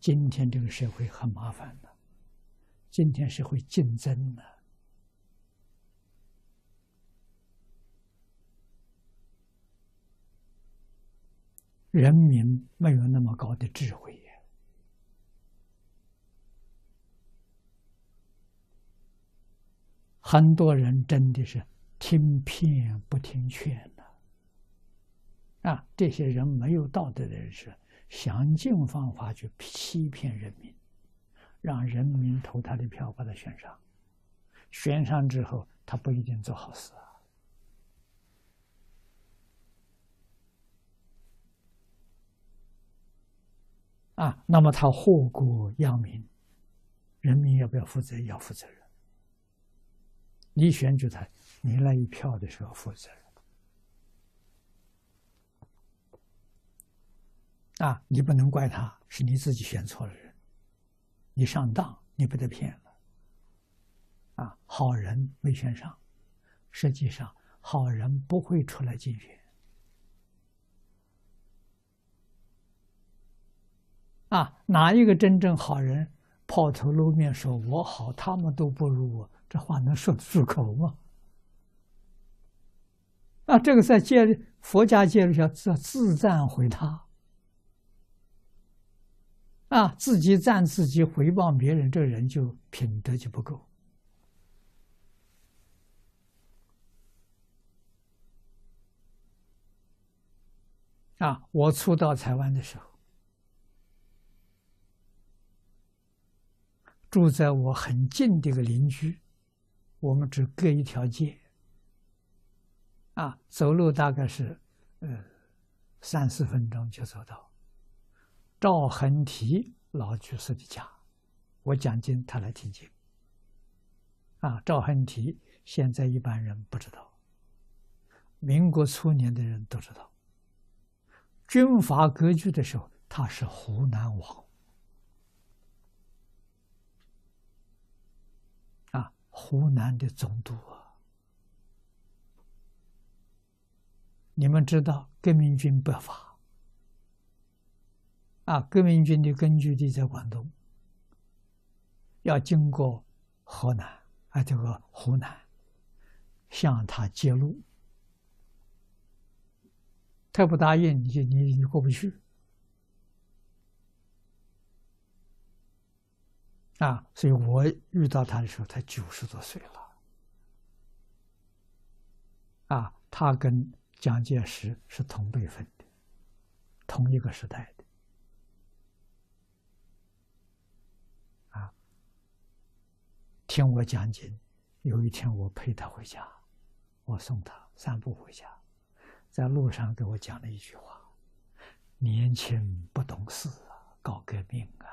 今天这个社会很麻烦的，今天社会竞争的，人民没有那么高的智慧。很多人真的是听骗不听劝的，啊，这些人没有道德的人是想尽方法去欺骗人民，让人民投他的票，把他选上，选上之后他不一定做好事啊，啊，那么他祸国殃民，人民要不要负责？要负责任。你选举他，你那一票的时候负责任啊！你不能怪他，是你自己选错了人，你上当，你被他骗了啊！好人没选上，实际上好人不会出来竞选啊！哪一个真正好人抛头露面说我好，他们都不如我？这话能说得出口吗？啊，这个在戒佛家戒律下叫自赞毁他。啊，自己赞自己，回报别人，这人就品德就不够。啊，我初到台湾的时候，住在我很近的一个邻居。我们只隔一条街，啊，走路大概是，呃，三四分钟就走到赵恒提老居士的家。我讲经，他来听经。啊，赵恒提现在一般人不知道，民国初年的人都知道。军阀割据的时候，他是湖南王。啊湖南的总督啊，你们知道革命军北伐啊？革命军的根据地在广东，要经过河南啊，这个湖南向他揭露，他不答应，你就你你过不去。啊，所以我遇到他的时候，他九十多岁了。啊，他跟蒋介石是同辈分的，同一个时代的。啊，听我讲经，有一天我陪他回家，我送他散步回家，在路上给我讲了一句话：“年轻不懂事啊，搞革命啊。”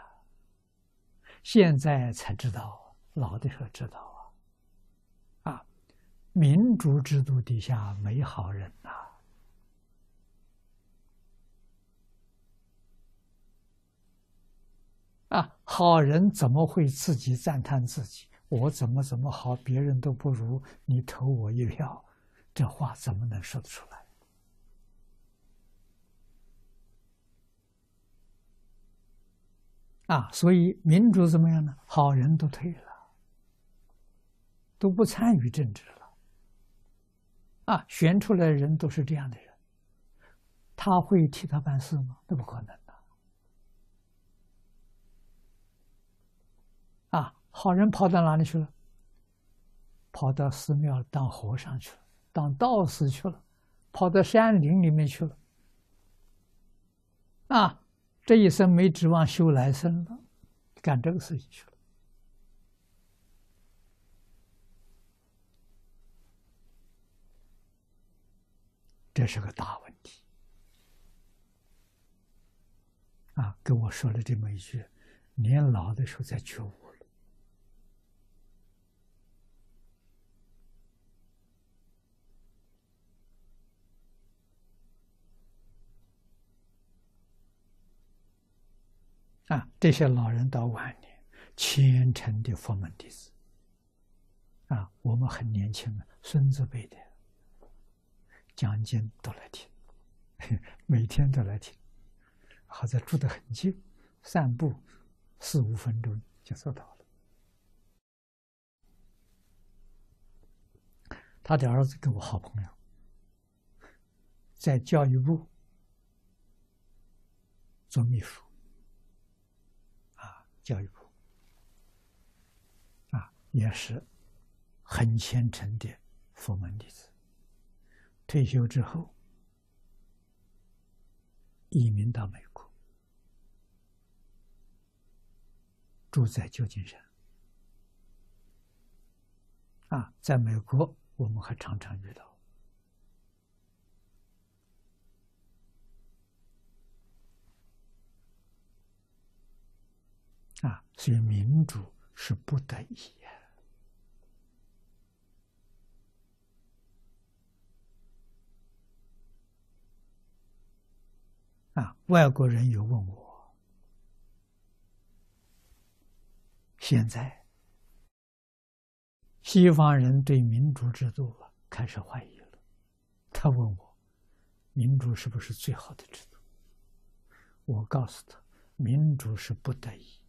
现在才知道，老的时候知道啊！啊，民主制度底下没好人呐！啊，好人怎么会自己赞叹自己？我怎么怎么好，别人都不如你，投我一票，这话怎么能说得出来？啊，所以民主怎么样呢？好人都退了，都不参与政治了。啊，选出来的人都是这样的人，他会替他办事吗？那不可能的。啊，好人跑到哪里去了？跑到寺庙当和尚去了，当道士去了，跑到山林里面去了。啊。这一生没指望修来生了，干这个事情去了，这是个大问题。啊，跟我说了这么一句，年老的时候再觉悟。啊，这些老人到晚年，虔诚的佛门弟子，啊，我们很年轻啊，孙子辈的讲经都来听，每天都来听，好在住得很近，散步四五分钟就做到了。他的儿子跟我好朋友，在教育部做秘书，教育部，啊，也是很虔诚的佛门弟子。退休之后，移民到美国，住在旧金山。啊，在美国。我们还常常遇到啊，所以民主是不得已呀。啊，外国人有问我，现在。西方人对民主制度开始怀疑了，他问我：“民主是不是最好的制度？”我告诉他：“民主是不得已。”